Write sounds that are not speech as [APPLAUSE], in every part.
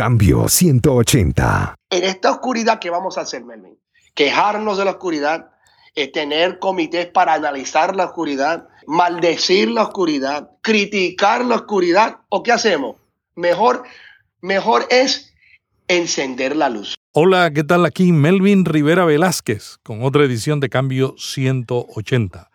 Cambio 180. En esta oscuridad, ¿qué vamos a hacer, Melvin? Quejarnos de la oscuridad, eh, tener comités para analizar la oscuridad, maldecir la oscuridad, criticar la oscuridad, ¿o qué hacemos? Mejor, mejor es encender la luz. Hola, ¿qué tal? Aquí Melvin Rivera Velázquez con otra edición de Cambio 180.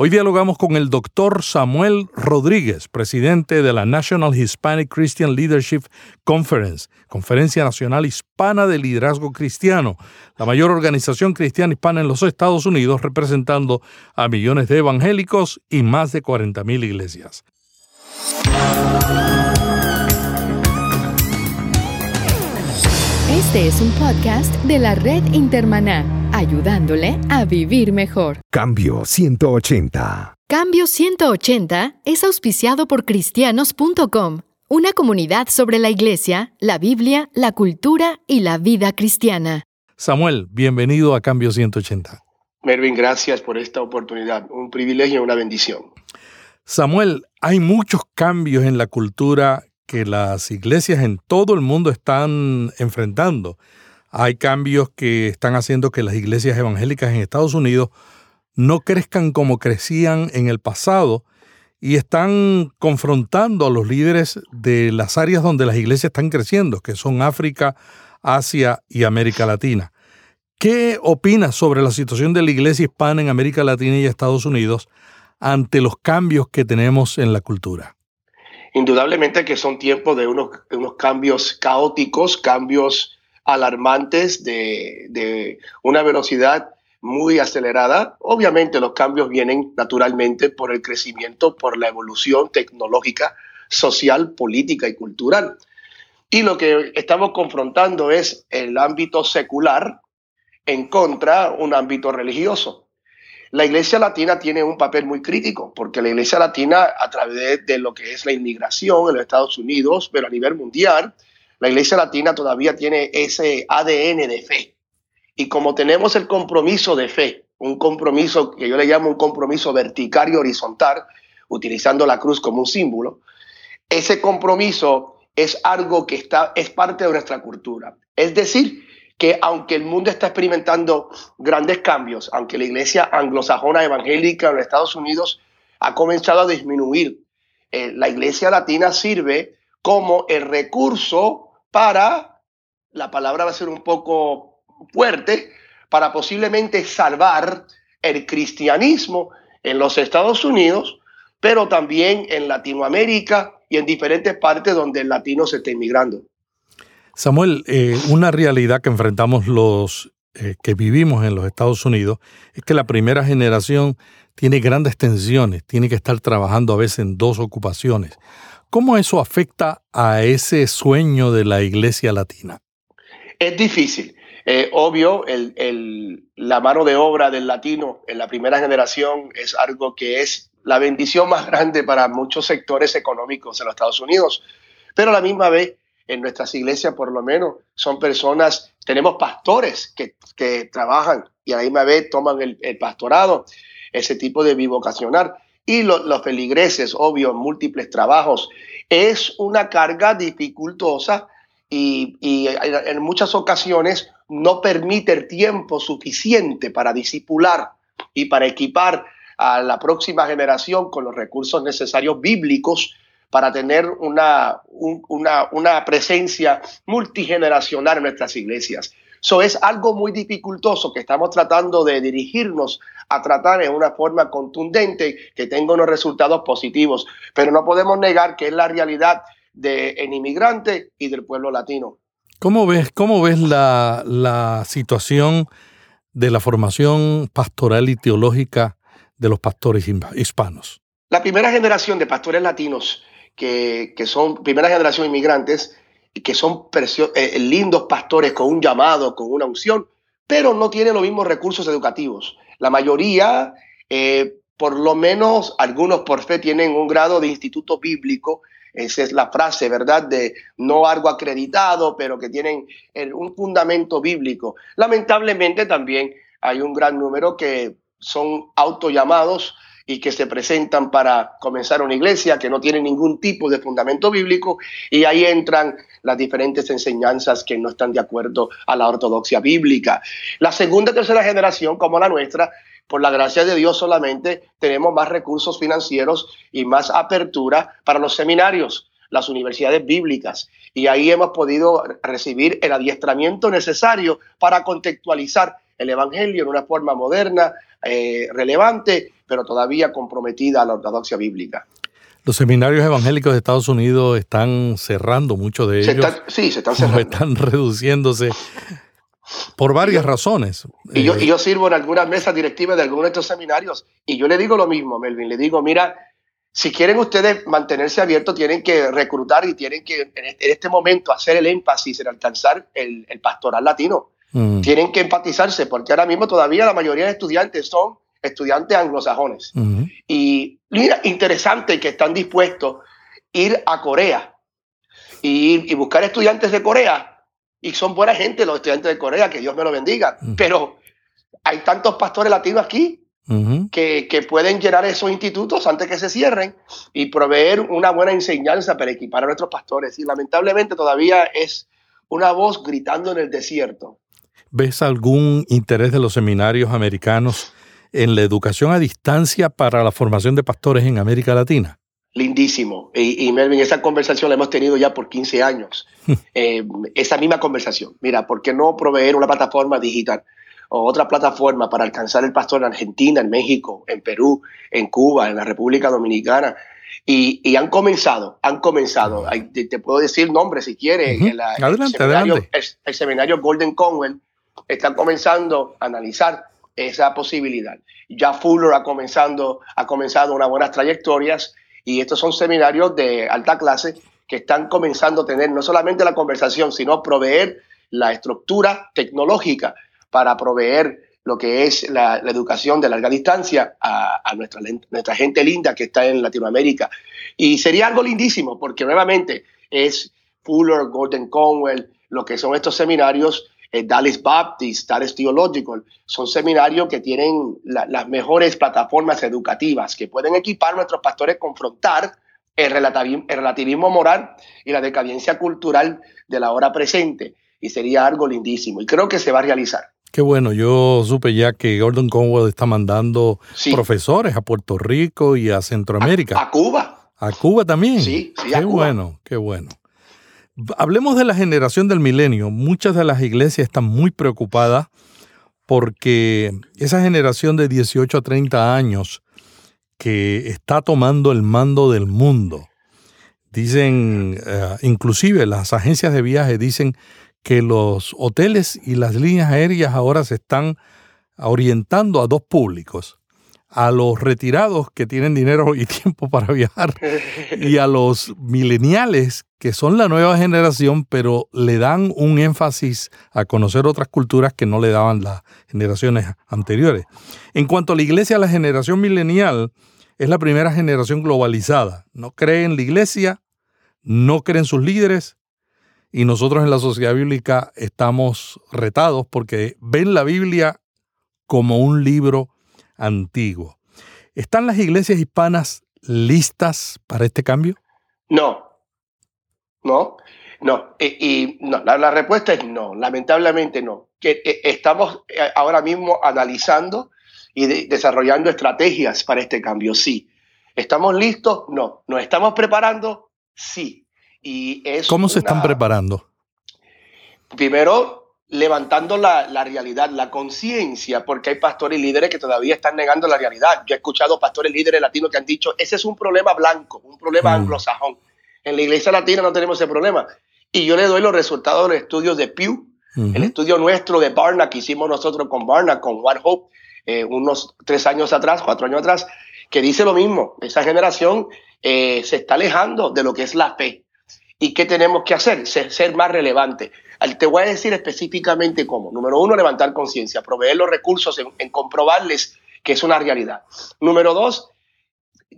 Hoy dialogamos con el doctor Samuel Rodríguez, presidente de la National Hispanic Christian Leadership Conference, Conferencia Nacional Hispana de Liderazgo Cristiano, la mayor organización cristiana hispana en los Estados Unidos, representando a millones de evangélicos y más de 40.000 iglesias. Este es un podcast de la red Intermaná ayudándole a vivir mejor. Cambio 180. Cambio 180 es auspiciado por cristianos.com, una comunidad sobre la iglesia, la Biblia, la cultura y la vida cristiana. Samuel, bienvenido a Cambio 180. Mervin, gracias por esta oportunidad. Un privilegio y una bendición. Samuel, hay muchos cambios en la cultura que las iglesias en todo el mundo están enfrentando. Hay cambios que están haciendo que las iglesias evangélicas en Estados Unidos no crezcan como crecían en el pasado y están confrontando a los líderes de las áreas donde las iglesias están creciendo, que son África, Asia y América Latina. ¿Qué opinas sobre la situación de la iglesia hispana en América Latina y Estados Unidos ante los cambios que tenemos en la cultura? Indudablemente que son tiempos de unos, unos cambios caóticos, cambios alarmantes de, una velocidad muy acelerada. Obviamente los cambios vienen naturalmente por el crecimiento, por la evolución tecnológica, social, política y cultural. Y lo que estamos confrontando es el ámbito secular en contra un ámbito religioso. La Iglesia Latina tiene un papel muy crítico, porque la Iglesia Latina, a través de lo que es la inmigración en los Estados Unidos, pero a nivel mundial, la iglesia latina todavía tiene ese ADN de fe. Y como tenemos el compromiso de fe, un compromiso que yo le llamo un compromiso vertical y horizontal, utilizando la cruz como un símbolo, ese compromiso es algo que está, es parte de nuestra cultura. Es decir, que aunque el mundo está experimentando grandes cambios, aunque la iglesia anglosajona evangélica en los Estados Unidos ha comenzado a disminuir, eh, la iglesia latina sirve como el recurso para, la palabra va a ser un poco fuerte, para posiblemente salvar el cristianismo en los Estados Unidos, pero también en Latinoamérica y en diferentes partes donde el latino se está inmigrando. Samuel, eh, una realidad que enfrentamos los eh, que vivimos en los Estados Unidos es que la primera generación tiene grandes tensiones, tiene que estar trabajando a veces en dos ocupaciones. ¿Cómo eso afecta a ese sueño de la iglesia latina? Es difícil. Eh, obvio, la mano de obra del latino en la primera generación es algo que es la bendición más grande para muchos sectores económicos en los Estados Unidos. Pero a la misma vez, en nuestras iglesias, por lo menos, son personas, tenemos pastores que, trabajan y a la misma vez toman el, el pastorado, ese tipo de bivocacional y los feligreses, obvio, múltiples trabajos. Es una carga dificultosa y, en muchas ocasiones no permite el tiempo suficiente para disipular y para equipar a la próxima generación con los recursos necesarios bíblicos para tener una, una, una presencia multigeneracional en nuestras iglesias. Eso es algo muy dificultoso que estamos tratando de dirigirnos a tratar en una forma contundente que tenga unos resultados positivos. Pero no podemos negar que es la realidad del inmigrante y del pueblo latino. ¿Cómo ves, cómo ves la, la situación de la formación pastoral y teológica de los pastores hispanos? La primera generación de pastores latinos, que, que son primera generación inmigrantes, que son eh, lindos pastores con un llamado, con una unción, pero no tienen los mismos recursos educativos. La mayoría, eh, por lo menos algunos por fe, tienen un grado de instituto bíblico. Esa es la frase, ¿verdad? De no algo acreditado, pero que tienen un fundamento bíblico. Lamentablemente también hay un gran número que son autollamados y que se presentan para comenzar una iglesia que no tiene ningún tipo de fundamento bíblico y ahí entran las diferentes enseñanzas que no están de acuerdo a la ortodoxia bíblica. La segunda y tercera generación, como la nuestra, por la gracia de Dios solamente tenemos más recursos financieros y más apertura para los seminarios, las universidades bíblicas. Y ahí hemos podido recibir el adiestramiento necesario para contextualizar el Evangelio en una forma moderna, eh, relevante, pero todavía comprometida a la ortodoxia bíblica. Los seminarios evangélicos de Estados Unidos están cerrando, muchos de ellos. sí, se están [LAUGHS] cerrando. Están reduciéndose por varias razones. Y yo, y yo sirvo en algunas mesas directivas de algunos de estos seminarios y yo le digo lo mismo, Melvin, le digo, mira, si quieren ustedes mantenerse abiertos, tienen que reclutar y tienen que en este, este momento hacer el énfasis en alcanzar el, el pastoral latino. Mm. Tienen que empatizarse porque ahora mismo todavía la mayoría de estudiantes son estudiantes anglosajones. Y mira, interesante que están dispuestos a ir a Corea y, y, buscar estudiantes de Corea. Y son buena gente los estudiantes de Corea, que Dios me lo bendiga. Pero hay tantos pastores latinos aquí que, que, pueden llenar esos institutos antes que se cierren y proveer una buena enseñanza para equipar a nuestros pastores. Y lamentablemente todavía es una voz gritando en el desierto. ¿Ves algún interés de los seminarios americanos en la educación a distancia para la formación de pastores en América Latina? Lindísimo. Y, Melvin, esa conversación la hemos tenido ya por 15 años. Eh, esa misma conversación. Mira, ¿por qué no proveer una plataforma digital o otra plataforma para alcanzar el pastor en Argentina, en México, en Perú, en Cuba, en la República Dominicana? Y, han comenzado, han comenzado. te, puedo decir nombres si quieres. adelante, adelante. el, seminario Golden Conwell están comenzando a analizar esa posibilidad. Ya Fuller ha, comenzando, ha comenzado unas buenas trayectorias y estos son seminarios de alta clase que están comenzando a tener no solamente la conversación, sino proveer la estructura tecnológica para proveer lo que es la, educación de larga distancia a, nuestra, nuestra gente linda que está en Latinoamérica. Y sería algo lindísimo porque nuevamente es Fuller, Gordon Conwell, lo que son estos seminarios eh, Dallas Baptist, Dallas Theological, son seminarios que tienen las mejores plataformas educativas que pueden equipar a nuestros pastores a confrontar el relativismo, el relativismo moral y la decadencia cultural de la hora presente. Y sería algo lindísimo. Y creo que se va a realizar. Qué bueno, yo supe ya que Gordon Conwell está mandando profesores a Puerto Rico y a Centroamérica. A, Cuba. A Cuba también. Sí, sí. Qué bueno, qué bueno. Hablemos de la generación del milenio. Muchas de las iglesias están muy preocupadas porque esa generación de 18 a 30 años que está tomando el mando del mundo, dicen, eh, inclusive las agencias de viaje dicen que los hoteles y las líneas aéreas ahora se están orientando a dos públicos a los retirados que tienen dinero y tiempo para viajar y a los mileniales que son la nueva generación, pero le dan un énfasis a conocer otras culturas que no le daban las generaciones anteriores. En cuanto a la iglesia, la generación milenial es la primera generación globalizada. No cree en la iglesia, no cree en sus líderes, y nosotros en la sociedad bíblica estamos retados porque ven la Biblia como un libro antiguo. ¿Están las iglesias hispanas listas para este cambio? No, no, no. Y, no, la, respuesta es no, lamentablemente no. Que, eh, estamos eh, ahora mismo analizando y desarrollando estrategias para este cambio, sí. ¿Estamos listos? No. ¿Nos estamos preparando? Sí. Y es ¿Cómo se están preparando? Primero, levantando la, realidad, la conciencia, porque hay pastores y líderes que todavía están negando la realidad. Yo he escuchado pastores líderes latinos que han dicho, ese es un problema blanco, un problema mm. anglosajón. En la iglesia latina no tenemos ese problema. Y yo le doy los resultados de los estudios de Pew, el estudio nuestro de Barna que hicimos nosotros con Barna, con One Hope, eh, unos tres años atrás, cuatro años atrás, que dice lo mismo. Esa generación eh, se está alejando de lo que es la fe. ¿Y qué tenemos que hacer? Ser, más relevante. Te voy a decir específicamente cómo. Número uno, levantar conciencia, proveer los recursos en, comprobarles que es una realidad. Número dos,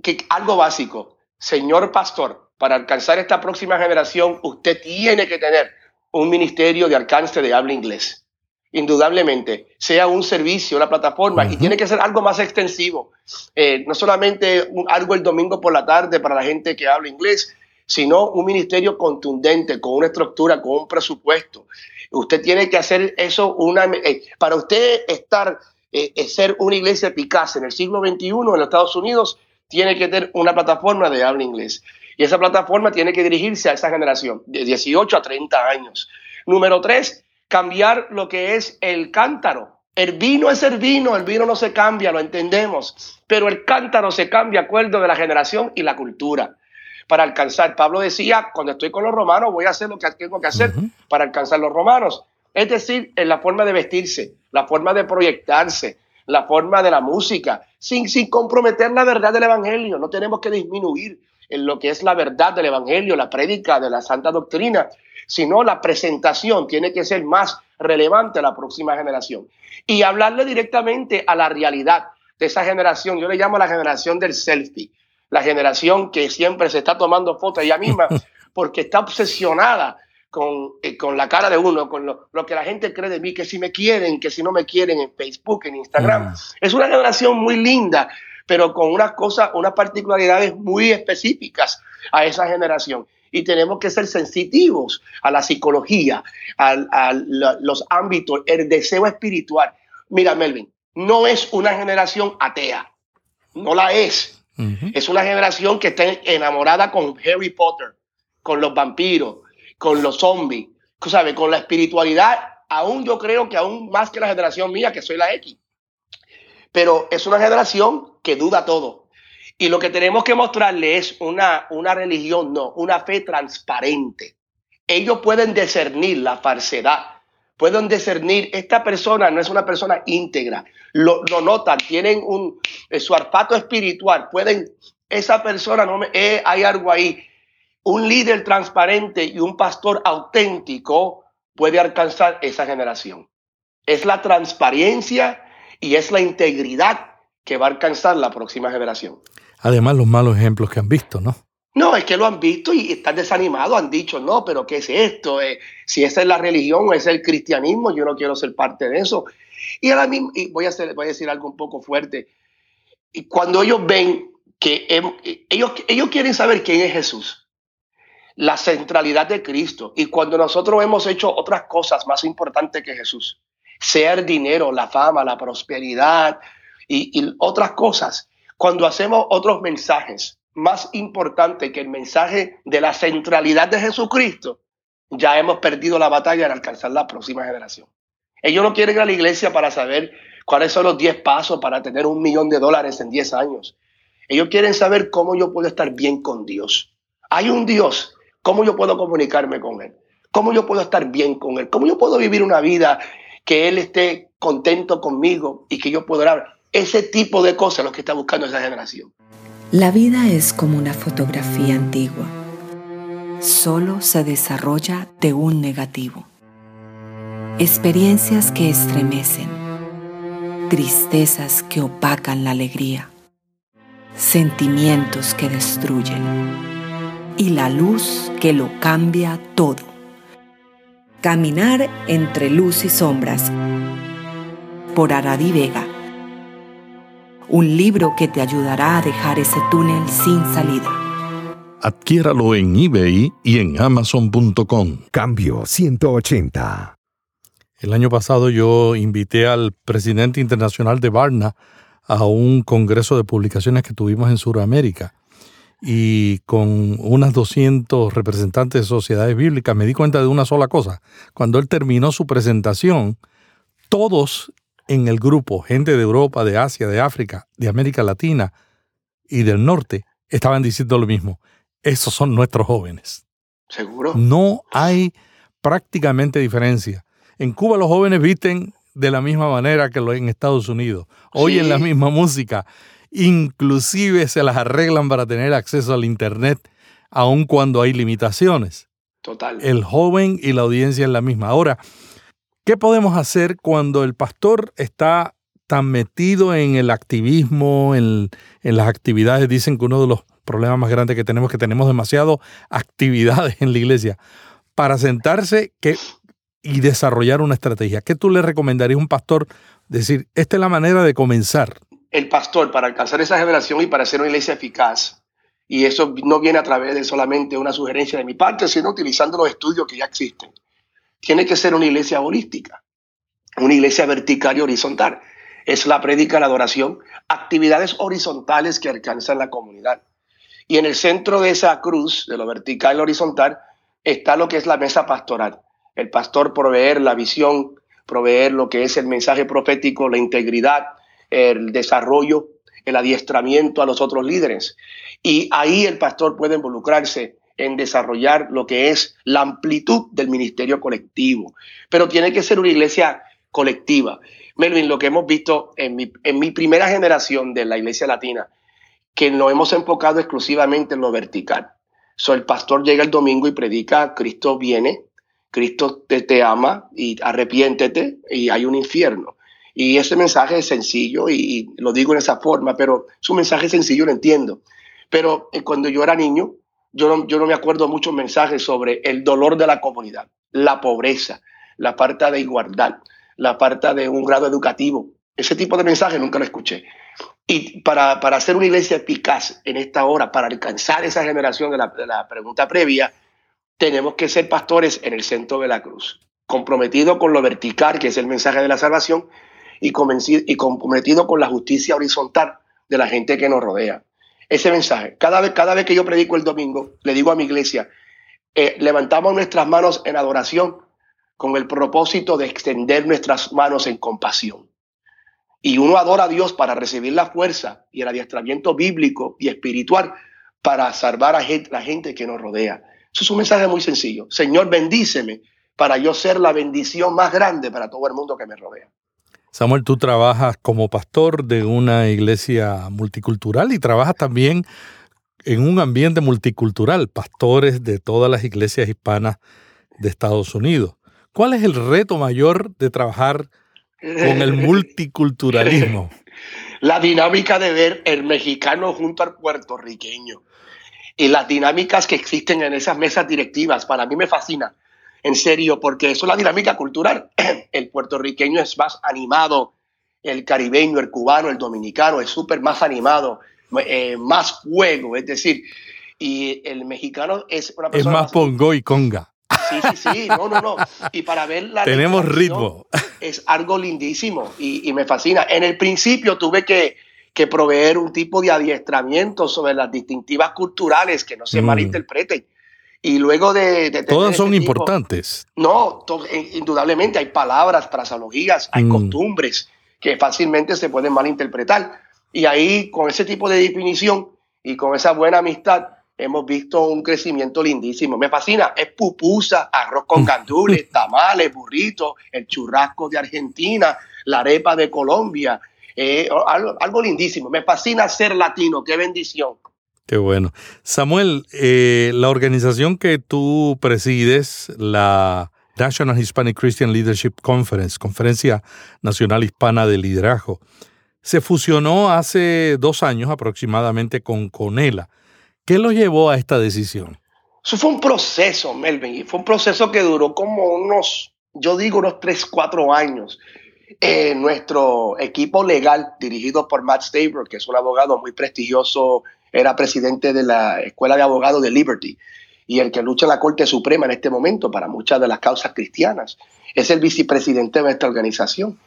que algo básico. Señor pastor, para alcanzar esta próxima generación, usted tiene que tener un ministerio de alcance de habla inglés. indudablemente, sea un servicio, una plataforma, y tiene que ser algo más extensivo. Eh, no solamente algo el domingo por la tarde para la gente que habla inglés, sino un ministerio contundente, con una estructura, con un presupuesto. Usted tiene que hacer eso una, eh, para usted estar, eh, ser una iglesia eficaz en el siglo XXI en los Estados Unidos, tiene que tener una plataforma de habla inglés. Y esa plataforma tiene que dirigirse a esa generación, de 18 a 30 años. Número tres, cambiar lo que es el cántaro. El vino es el vino, el vino no se cambia, lo entendemos, pero el cántaro se cambia de acuerdo de la generación y la cultura. Para alcanzar, Pablo decía, cuando estoy con los romanos voy a hacer lo que tengo que hacer para alcanzar los romanos. Es decir, en la forma de vestirse, la forma de proyectarse, la forma de la música, sin, sin comprometer la verdad del Evangelio. No tenemos que disminuir en lo que es la verdad del Evangelio, la prédica de la santa doctrina, sino la presentación tiene que ser más relevante a la próxima generación. Y hablarle directamente a la realidad de esa generación, yo le llamo la generación del selfie, la generación que siempre se está tomando fotos ella misma [LAUGHS] porque está obsesionada con, eh, con, la cara de uno, con lo, que la gente cree de mí, que si me quieren, que si no me quieren en Facebook, en Instagram. Mm. Es una generación muy linda, pero con unas cosas, unas particularidades muy específicas a esa generación y tenemos que ser sensitivos a la psicología, a, los ámbitos, el deseo espiritual. Mira, Melvin, no es una generación atea, no la es. Es una generación que está enamorada con Harry Potter, con los vampiros, con los zombies, ¿sabes? Con la espiritualidad, aún yo creo que aún más que la generación mía, que soy la X. Pero es una generación que duda todo. Y lo que tenemos que mostrarle es una, una religión, no, una fe transparente. Ellos pueden discernir la falsedad, pueden discernir, esta persona no es una persona íntegra, lo, notan, tienen un, eh, su arpato espiritual, pueden, esa persona, no me, eh, hay algo ahí. Un líder transparente y un pastor auténtico puede alcanzar esa generación. Es la transparencia y es la integridad que va a alcanzar la próxima generación. Además, los malos ejemplos que han visto, ¿no? No, es que lo han visto y están desanimados, han dicho, no, pero ¿qué es esto? Eh, si esa es la religión o es el cristianismo, yo no quiero ser parte de eso. Y ahora mismo, y voy, a decir algo un poco fuerte, y cuando ellos ven que ellos, ellos quieren saber quién es Jesús, la centralidad de Cristo, y cuando nosotros hemos hecho otras cosas más importantes que Jesús, sea el dinero, la fama, la prosperidad y otras cosas, cuando hacemos otros mensajes más importantes que el mensaje de la centralidad de Jesucristo, ya hemos perdido la batalla en alcanzar la próxima generación. Ellos no quieren ir a la iglesia para saber cuáles son los 10 pasos para tener un millón de dólares en 10 años. Ellos quieren saber cómo yo puedo estar bien con Dios. Hay un Dios, ¿cómo yo puedo comunicarme con Él? ¿Cómo yo puedo estar bien con Él? ¿Cómo yo puedo vivir una vida que Él esté contento conmigo y que yo pueda dar? ese tipo de cosas lo que está buscando esa generación. La vida es como una fotografía antigua. Solo se desarrolla de un negativo. Experiencias que estremecen. Tristezas que opacan la alegría. Sentimientos que destruyen. Y la luz que lo cambia todo. Caminar entre luz y sombras. Por Aradi Vega un libro que te ayudará a dejar ese túnel sin salida. Adquiéralo en eBay y en amazon.com. Cambio 180. El año pasado yo invité al presidente internacional de Barna a un congreso de publicaciones que tuvimos en Sudamérica y con unas 200 representantes de sociedades bíblicas me di cuenta de una sola cosa. Cuando él terminó su presentación, todos en el grupo, gente de Europa, de Asia, de África, de América Latina y del norte, estaban diciendo lo mismo. Esos son nuestros jóvenes. Seguro. No hay prácticamente diferencia. En Cuba los jóvenes visten de la misma manera que en Estados Unidos, oyen la misma música, inclusive se las arreglan para tener acceso al Internet, aun cuando hay limitaciones. Total. El joven y la audiencia es la misma. Ahora, ¿Qué podemos hacer cuando el pastor está tan metido en el activismo, en, las actividades? Dicen que uno de los problemas más grandes que tenemos es que tenemos demasiado actividades en la iglesia. Para sentarse, y desarrollar una estrategia. ¿Qué tú le recomendarías a un pastor? Decir, esta es la manera de comenzar. El pastor, para alcanzar esa generación y para ser una iglesia eficaz, y eso no viene a través de solamente una sugerencia de mi parte, sino utilizando los estudios que ya existen, tiene que ser una iglesia holística, una iglesia vertical y horizontal. Es la prédica, la adoración, actividades horizontales que alcanzan la comunidad. Y en el centro de esa cruz, de lo vertical y horizontal, está lo que es la mesa pastoral el pastor proveer la visión, proveer lo que es el mensaje profético, la integridad, el desarrollo, el adiestramiento a los otros líderes. Y ahí el pastor puede involucrarse en desarrollar lo que es la amplitud del ministerio colectivo. Pero tiene que ser una iglesia colectiva. Melvin, lo que hemos visto en mi, en mi primera generación de la iglesia latina, que nos hemos enfocado exclusivamente en lo vertical. So, el pastor llega el domingo y predica, Cristo viene, Cristo te, ama y arrepiéntete y hay un infierno. Y ese mensaje es sencillo y, lo digo en esa forma, pero es un mensaje sencillo, lo entiendo. Pero eh, cuando yo era niño, yo no, yo no me acuerdo muchos mensajes sobre el dolor de la comunidad, la pobreza, la falta de igualdad, la falta de un grado educativo. Ese tipo de mensaje nunca lo escuché. Y para, para hacer una iglesia eficaz en esta hora, para alcanzar esa generación de la, pregunta previa, tenemos que ser pastores en el centro de la cruz, comprometido con lo vertical, que es el mensaje de la salvación, y, y comprometido con la justicia horizontal de la gente que nos rodea. Ese mensaje, cada vez, cada vez que yo predico el domingo, le digo a mi iglesia, eh, levantamos nuestras manos en adoración con el propósito de extender nuestras manos en compasión. Y uno adora a Dios para recibir la fuerza y el adiestramiento bíblico y espiritual para salvar a la gente que nos rodea. Eso es un mensaje muy sencillo. Señor, bendíceme para yo ser la bendición más grande para todo el mundo que me rodea. Samuel, tú trabajas como pastor de una iglesia multicultural y trabajas también en un ambiente multicultural, pastores de todas las iglesias hispanas de Estados Unidos. ¿Cuál es el reto mayor de trabajar con el [LAUGHS] multiculturalismo? La dinámica de ver el mexicano junto al puertorriqueño y las dinámicas que existen en esas mesas directivas. Para mí me fascina, en serio, porque eso es la dinámica cultural. [CLEARS THROAT] El puertorriqueño es más animado, el caribeño, el cubano, el dominicano es súper más animado, eh, más fuego, es decir, y el mexicano es una persona... Es más, pongo y conga. Sí, sí, sí, no, no, no. Y para ver la... Tenemos ritmo. Es algo lindísimo y, y me fascina. En el principio tuve que que proveer un tipo de adiestramiento sobre las distintivas culturales que no se mm. malinterpreten. Y luego de... Todas son importantes. no, eh, indudablemente hay palabras, fraseologías, hay mm. costumbres que fácilmente se pueden malinterpretar. Y ahí, con ese tipo de definición y con esa buena amistad, hemos visto un crecimiento lindísimo. Me fascina. Es pupusa, arroz con gandules, [LAUGHS] tamales, burritos, el churrasco de Argentina, la arepa de Colombia, eh, algo, lindísimo. Me fascina ser latino, qué bendición. Qué bueno. Samuel, eh, la organización que tú presides, la National Hispanic Christian Leadership Conference, Conferencia Nacional Hispana de Liderazgo, se fusionó hace dos años aproximadamente con Conela. ¿Qué lo llevó a esta decisión? Eso fue un proceso, Melvin, y fue un proceso que duró como unos, yo digo, unos tres, cuatro años. Eh, nuestro equipo legal, dirigido por Matt Stabler, que es un abogado muy prestigioso, era presidente de la Escuela de Abogados de Liberty y el que lucha en la Corte Suprema en este momento para muchas de las causas cristianas. Es el vicepresidente de nuestra organización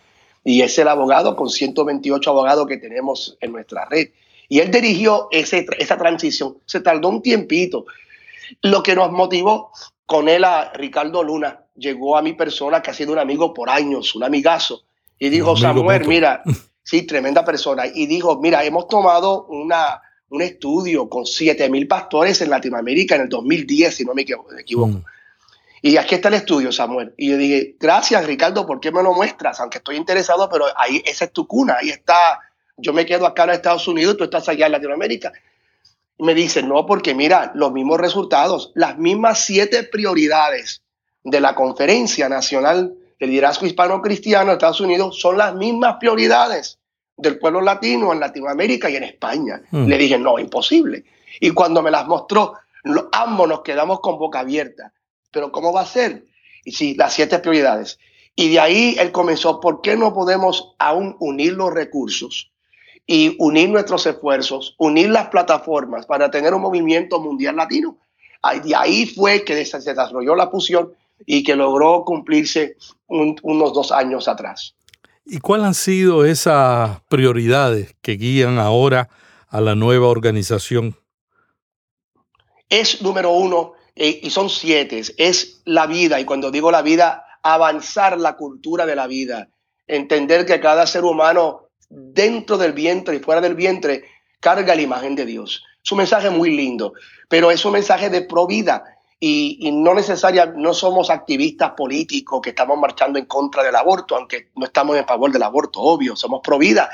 y es el abogado con 128 abogados que tenemos en nuestra red. Y él dirigió ese, esa transición. Se tardó un tiempito. Lo que nos motivó con él a Ricardo Luna, llegó a mi persona que ha sido un amigo por años, un amigazo, y dijo, Samuel, mira, [LAUGHS] sí, tremenda persona. Y dijo, mira, hemos tomado una, un estudio con 7 mil pastores en Latinoamérica en el 2010, si no me equivoco. Mm. Y aquí está el estudio, Samuel. Y yo dije, gracias, Ricardo, ¿por qué me lo muestras? Aunque estoy interesado, pero ahí esa es tu cuna, ahí está. Yo me quedo acá en Estados Unidos, tú estás allá en Latinoamérica. Y me dice, no, porque mira, los mismos resultados, las mismas siete prioridades de la Conferencia Nacional el liderazgo hispano-cristiano de Estados Unidos son las mismas prioridades del pueblo latino en Latinoamérica y en España. Mm. Le dije, no, imposible. Y cuando me las mostró, ambos nos quedamos con boca abierta. Pero ¿cómo va a ser? Y sí, las siete prioridades. Y de ahí él comenzó, ¿por qué no podemos aún unir los recursos y unir nuestros esfuerzos, unir las plataformas para tener un movimiento mundial latino? De ahí fue que se desarrolló la fusión y que logró cumplirse unos dos años atrás. ¿Y cuáles han sido esas prioridades que guían ahora a la nueva organización? Es número uno, eh, y son siete, es la vida, y cuando digo la vida, avanzar la cultura de la vida, entender que cada ser humano dentro del vientre y fuera del vientre carga la imagen de Dios. Es un mensaje muy lindo, pero es un mensaje de pro y, no necesariamente, no somos activistas políticos que estamos marchando en contra del aborto, aunque no estamos en favor del aborto, obvio, somos pro vida.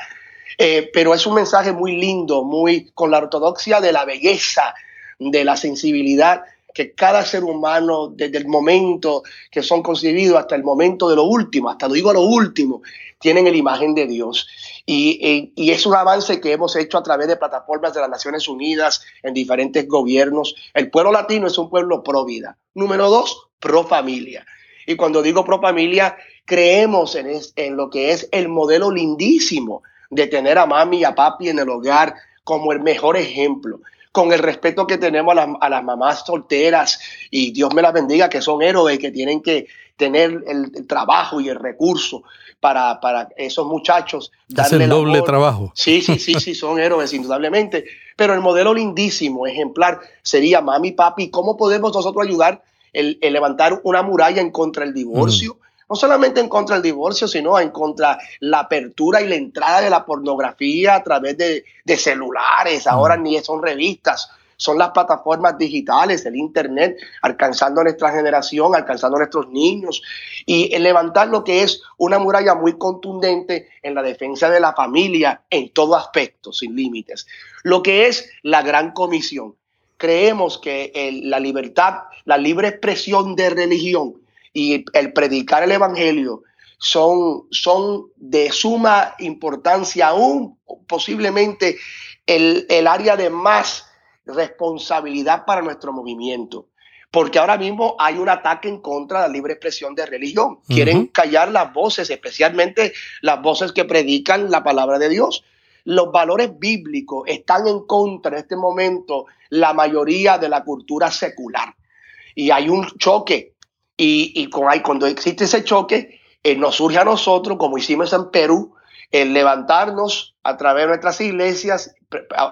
Eh, pero es un mensaje muy lindo, muy con la ortodoxia de la belleza, de la sensibilidad que cada ser humano, desde el momento que son concebidos hasta el momento de lo último, hasta lo digo lo último, tienen la imagen de Dios. Y, y, es un avance que hemos hecho a través de plataformas de las Naciones Unidas en diferentes gobiernos. El pueblo latino es un pueblo pro vida. Número dos, pro familia. Y cuando digo pro familia, creemos en, en lo que es el modelo lindísimo de tener a mami y a papi en el hogar como el mejor ejemplo con el respeto que tenemos a las, mamás solteras y Dios me las bendiga, que son héroes, que tienen que tener el, trabajo y el recurso para, para esos muchachos. Darle el doble trabajo. Sí, sí, sí, [LAUGHS] sí, son héroes, indudablemente. Pero el modelo lindísimo, ejemplar, sería mami, papi, ¿cómo podemos nosotros ayudar el, levantar una muralla en contra del divorcio? No solamente en contra del divorcio, sino en contra la apertura y la entrada de la pornografía a través de, celulares, ahora ni son revistas, son las plataformas digitales, el Internet, alcanzando a nuestra generación, alcanzando a nuestros niños, y levantar lo que es una muralla muy contundente en la defensa de la familia en todo aspecto, sin límites. Lo que es la gran comisión. Creemos que la libertad, la libre expresión de religión y el predicar el Evangelio son, son de suma importancia, aún posiblemente el, el área de más responsabilidad para nuestro movimiento. Porque ahora mismo hay un ataque en contra de la libre expresión de religión. Quieren callar las voces, especialmente las voces que predican la palabra de Dios. Los valores bíblicos están en contra en este momento la mayoría de la cultura secular. Y hay un choque y, cuando existe ese choque, eh, nos surge a nosotros, como hicimos en Perú, el levantarnos a través de nuestras iglesias,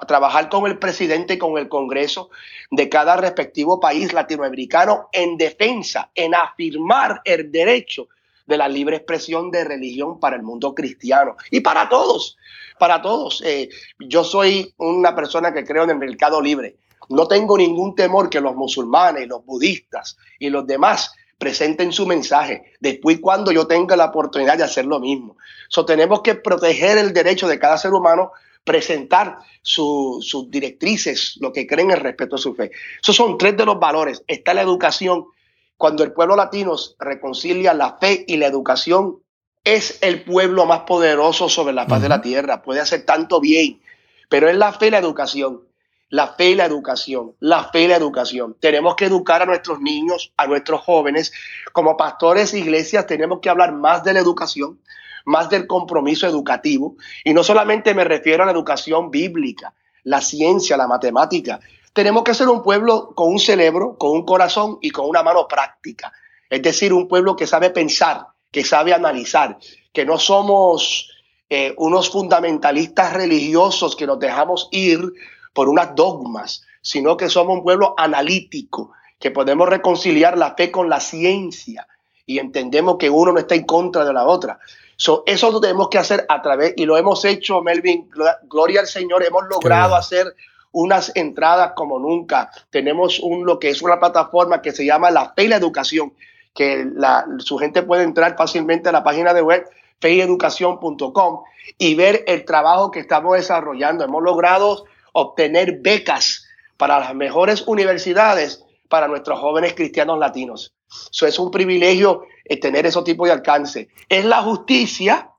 trabajar con el presidente y con el Congreso de cada respectivo país latinoamericano en defensa, en afirmar el derecho de la libre expresión de religión para el mundo cristiano y para todos, para todos. Eh, yo soy una persona que creo en el mercado libre. No tengo ningún temor que los musulmanes, los budistas y los demás presenten su mensaje, después cuando yo tenga la oportunidad de hacer lo mismo. So, tenemos que proteger el derecho de cada ser humano, presentar sus directrices, lo que creen en respeto a su fe. Esos son tres de los valores. Está la educación. Cuando el pueblo latino reconcilia la fe y la educación, es el pueblo más poderoso sobre la paz de la tierra. Puede hacer tanto bien, pero es la fe y la educación la fe y la educación, la fe y la educación. Tenemos que educar a nuestros niños, a nuestros jóvenes. Como pastores e iglesias tenemos que hablar más de la educación, más del compromiso educativo. Y no solamente me refiero a la educación bíblica, la ciencia, la matemática. Tenemos que ser un pueblo con un cerebro, con un corazón y con una mano práctica. Es decir, un pueblo que sabe pensar, que sabe analizar, que no somos eh, unos fundamentalistas religiosos que nos dejamos ir por unas dogmas, sino que somos un pueblo analítico, que podemos reconciliar la fe con la ciencia y entendemos que uno no está en contra de la otra. eso lo tenemos que hacer a través, y lo hemos hecho, Melvin, gloria al Señor, hemos logrado hacer unas entradas como nunca. Tenemos un, lo que es una plataforma que se llama La Fe y la Educación, que la, su gente puede entrar fácilmente a la página de web feyeducación.com y ver el trabajo que estamos desarrollando. Hemos logrado obtener becas para las mejores universidades para nuestros jóvenes cristianos latinos. Eso es un privilegio eh, tener ese tipo de alcance. Es la justicia,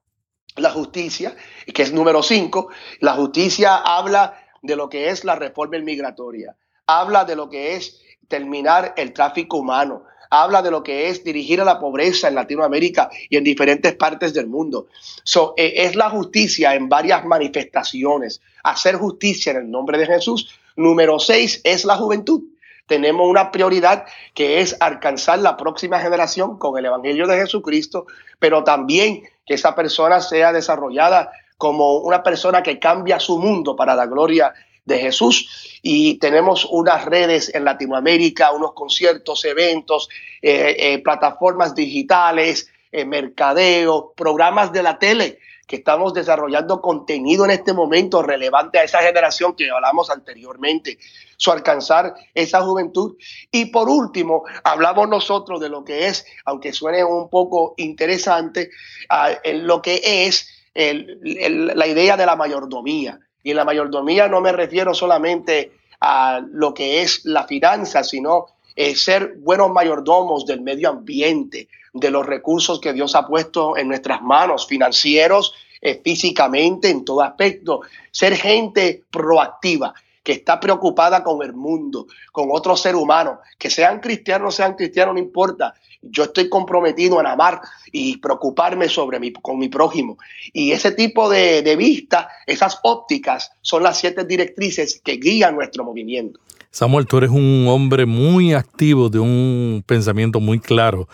la justicia, que es número cinco, la justicia habla de lo que es la reforma migratoria, habla de lo que es terminar el tráfico humano, habla de lo que es dirigir a la pobreza en Latinoamérica y en diferentes partes del mundo. So, eh, es la justicia en varias manifestaciones, hacer justicia en el nombre de Jesús. Número seis es la juventud. Tenemos una prioridad que es alcanzar la próxima generación con el Evangelio de Jesucristo, pero también que esa persona sea desarrollada como una persona que cambia su mundo para la gloria de Jesús y tenemos unas redes en Latinoamérica, unos conciertos, eventos, eh, eh, plataformas digitales, eh, mercadeo, programas de la tele que estamos desarrollando contenido en este momento relevante a esa generación que hablamos anteriormente, su alcanzar esa juventud. Y por último, hablamos nosotros de lo que es, aunque suene un poco interesante, ah, lo que es la idea de la mayordomía. Y en la mayordomía no me refiero solamente a lo que es la finanza, sino eh, ser buenos mayordomos del medio ambiente, de los recursos que Dios ha puesto en nuestras manos, financieros, eh, físicamente, en todo aspecto. Ser gente proactiva, que está preocupada con el mundo, con otros seres humanos, que sean cristianos, sean cristianos, no importa, yo estoy comprometido en amar y preocuparme sobre mi, con mi prójimo. Y ese tipo de, de vista, esas ópticas, son las siete directrices que guían nuestro movimiento. Samuel, tú eres un hombre muy activo, de un pensamiento muy claro.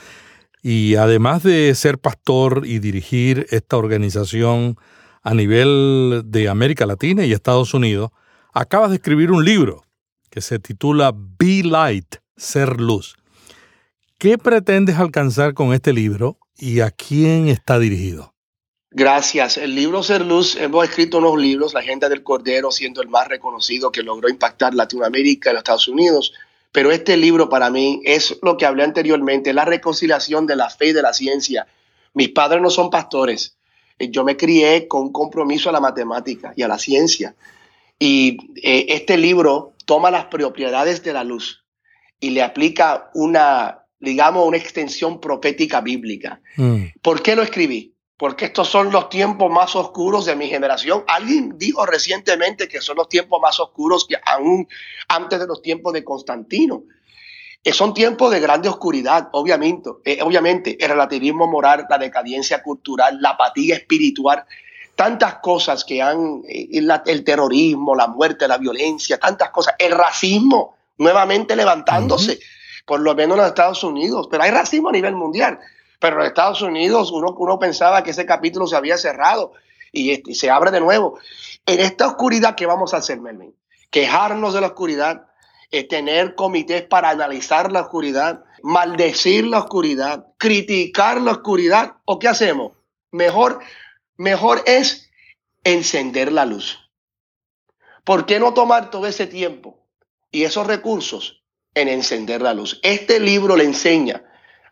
Y además de ser pastor y dirigir esta organización a nivel de América Latina y Estados Unidos, acabas de escribir un libro que se titula Be Light, Ser Luz. ¿Qué pretendes alcanzar con este libro y a quién está dirigido? Gracias. El libro Ser Luz, hemos escrito unos libros, La Agenda del Cordero siendo el más reconocido que logró impactar Latinoamérica y los Estados Unidos. Pero este libro para mí es lo que hablé anteriormente, la reconciliación de la fe y de la ciencia. Mis padres no son pastores. Eh, yo me crié con un compromiso a la matemática y a la ciencia. Y eh, este libro toma las propiedades de la luz y le aplica una digamos, una extensión profética bíblica. Mm. ¿Por qué lo escribí? Porque estos son los tiempos más oscuros de mi generación. Alguien dijo recientemente que son los tiempos más oscuros que aún antes de los tiempos de Constantino. Eh, son tiempos de grande oscuridad, obviamente, eh, obviamente, el relativismo moral, la decadencia cultural, la apatía espiritual, tantas cosas que han, eh, el, terrorismo, la muerte, la violencia, tantas cosas, el racismo nuevamente levantándose por lo menos en los Estados Unidos, pero hay racismo a nivel mundial. Pero en Estados Unidos uno, uno pensaba que ese capítulo se había cerrado y, este, se abre de nuevo. En esta oscuridad, ¿qué vamos a hacer, Melvin? Quejarnos de la oscuridad, eh, tener comités para analizar la oscuridad, maldecir la oscuridad, criticar la oscuridad, ¿o qué hacemos? Mejor, mejor es encender la luz. ¿Por qué no tomar todo ese tiempo y esos recursos en encender la luz. Este libro le enseña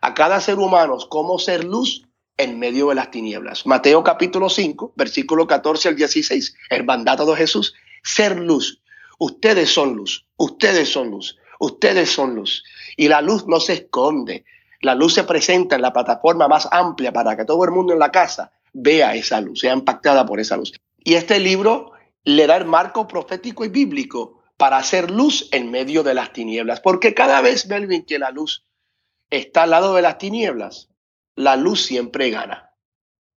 a cada ser humano cómo ser luz en medio de las tinieblas. Mateo capítulo 5, versículo 14 al 16, el mandato de Jesús, ser luz. Ustedes son luz, ustedes son luz, ustedes son luz. Y la luz no se esconde, la luz se presenta en la plataforma más amplia para que todo el mundo en la casa vea esa luz, sea impactada por esa luz. Y este libro le da el marco profético y bíblico para hacer luz en medio de las tinieblas. Porque cada vez, Melvin, que la luz está al lado de las tinieblas, la luz siempre gana.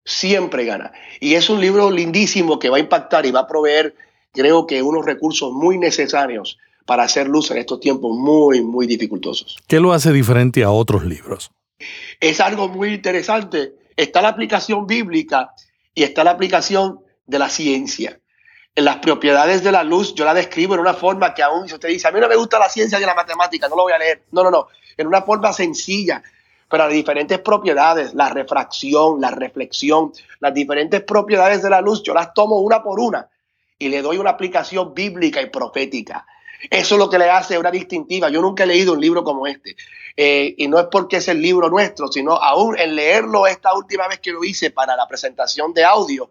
Siempre gana. Y es un libro lindísimo que va a impactar y va a proveer, creo que, unos recursos muy necesarios para hacer luz en estos tiempos muy, muy dificultosos. ¿Qué lo hace diferente a otros libros? Es algo muy interesante. Está la aplicación bíblica y está la aplicación de la ciencia en las propiedades de la luz, yo la describo en una forma que aún, si usted dice, a mí no me gusta la ciencia y la matemática, no lo voy a leer. No, no, no, en una forma sencilla, pero las diferentes propiedades, la refracción, la reflexión, las diferentes propiedades de la luz, yo las tomo una por una y le doy una aplicación bíblica y profética. Eso es lo que le hace una distintiva. Yo nunca he leído un libro como este. Eh, y no es porque es el libro nuestro, sino aún en leerlo esta última vez que lo hice para la presentación de audio,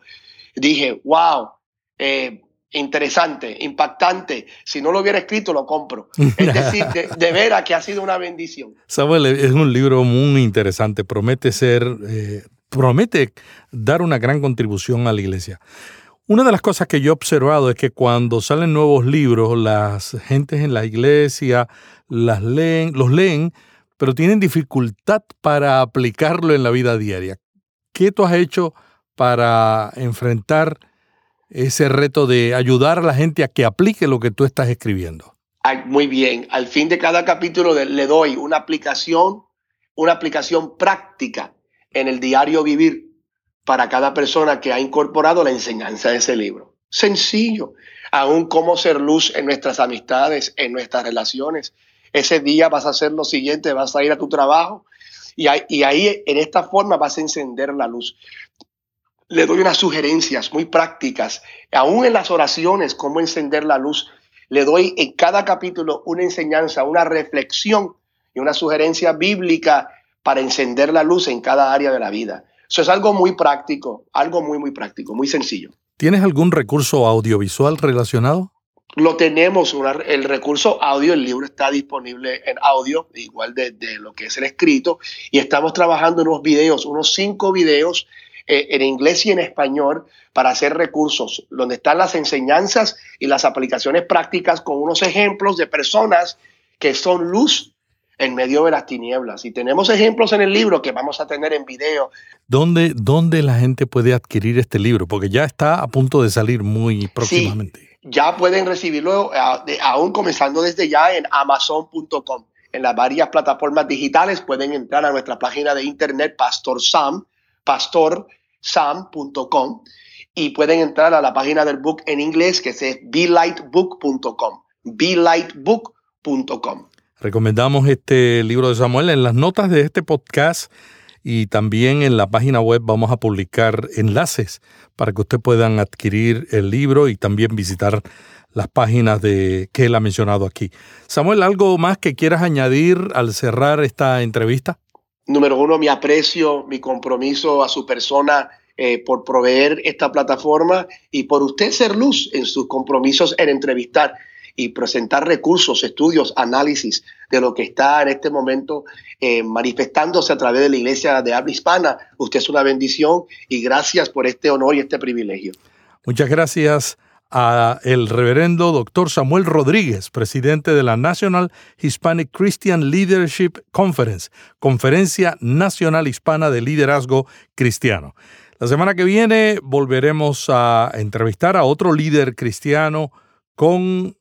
dije, wow, eh, interesante, impactante. Si no lo hubiera escrito, lo compro. [LAUGHS] Es decir, de, de, veras que ha sido una bendición. Samuel, es un libro muy interesante. Promete ser, eh, promete dar una gran contribución a la iglesia. Una de las cosas que yo he observado es que cuando salen nuevos libros, las gentes en la iglesia las leen, los leen, pero tienen dificultad para aplicarlo en la vida diaria. ¿Qué tú has hecho para enfrentar ese reto de ayudar a la gente a que aplique lo que tú estás escribiendo? Muy bien, al fin de cada capítulo le doy una aplicación, una aplicación práctica en el diario vivir para cada persona que ha incorporado la enseñanza de ese libro. Sencillo, aún cómo ser luz en nuestras amistades, en nuestras relaciones. Ese día vas a hacer lo siguiente, vas a ir a tu trabajo y ahí, y ahí en esta forma vas a encender la luz. Le doy unas sugerencias muy prácticas, aún en las oraciones, cómo encender la luz. Le doy en cada capítulo una enseñanza, una reflexión y una sugerencia bíblica para encender la luz en cada área de la vida. Eso es algo muy práctico, algo muy, muy práctico, muy sencillo. ¿Tienes algún recurso audiovisual relacionado? Lo tenemos, el recurso audio, el libro está disponible en audio, igual de, lo que es el escrito, y estamos trabajando en unos videos, unos cinco videos eh, en inglés y en español para hacer recursos, donde están las enseñanzas y las aplicaciones prácticas con unos ejemplos de personas que son luz en medio de las tinieblas. Y tenemos ejemplos en el libro que vamos a tener en video. ¿Dónde, dónde la gente puede adquirir este libro? Porque ya está a punto de salir muy próximamente. ya pueden recibirlo aún comenzando desde ya en amazon.com. En las varias plataformas digitales pueden entrar a nuestra página de internet Pastor Sam, pastorsam.com y pueden entrar a la página del book en inglés que es belightbook.com, belightbook.com. Recomendamos este libro de Samuel. En las notas de este podcast y también en la página web vamos a publicar enlaces para que ustedes puedan adquirir el libro y también visitar las páginas de que él ha mencionado aquí. Samuel, ¿algo más que quieras añadir al cerrar esta entrevista? Número uno, mi aprecio, mi compromiso a su persona eh, por proveer esta plataforma y por usted ser luz en sus compromisos en entrevistar y presentar recursos, estudios, análisis de lo que está en este momento eh, manifestándose a través de la iglesia de habla hispana. Usted es una bendición y gracias por este honor y este privilegio. Muchas gracias a el reverendo doctor Samuel Rodríguez, presidente de la National Hispanic Christian Leadership Conference, Conferencia Nacional Hispana de Liderazgo Cristiano. La semana que viene volveremos a entrevistar a otro líder cristiano con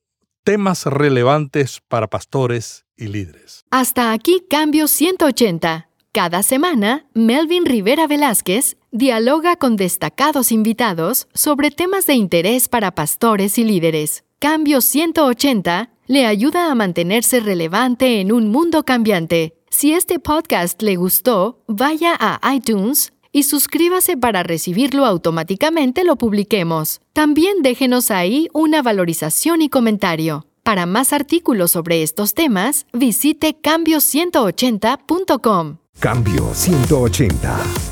temas relevantes para pastores y líderes. Hasta aquí Cambio 180. Cada semana, Melvin Rivera Velázquez dialoga con destacados invitados sobre temas de interés para pastores y líderes. Cambio 180 le ayuda a mantenerse relevante en un mundo cambiante. Si este podcast le gustó, vaya a iTunes y suscríbase para recibirlo automáticamente lo publiquemos. También déjenos ahí una valorización y comentario. Para más artículos sobre estos temas, visite cambio180.com. Cambio 180.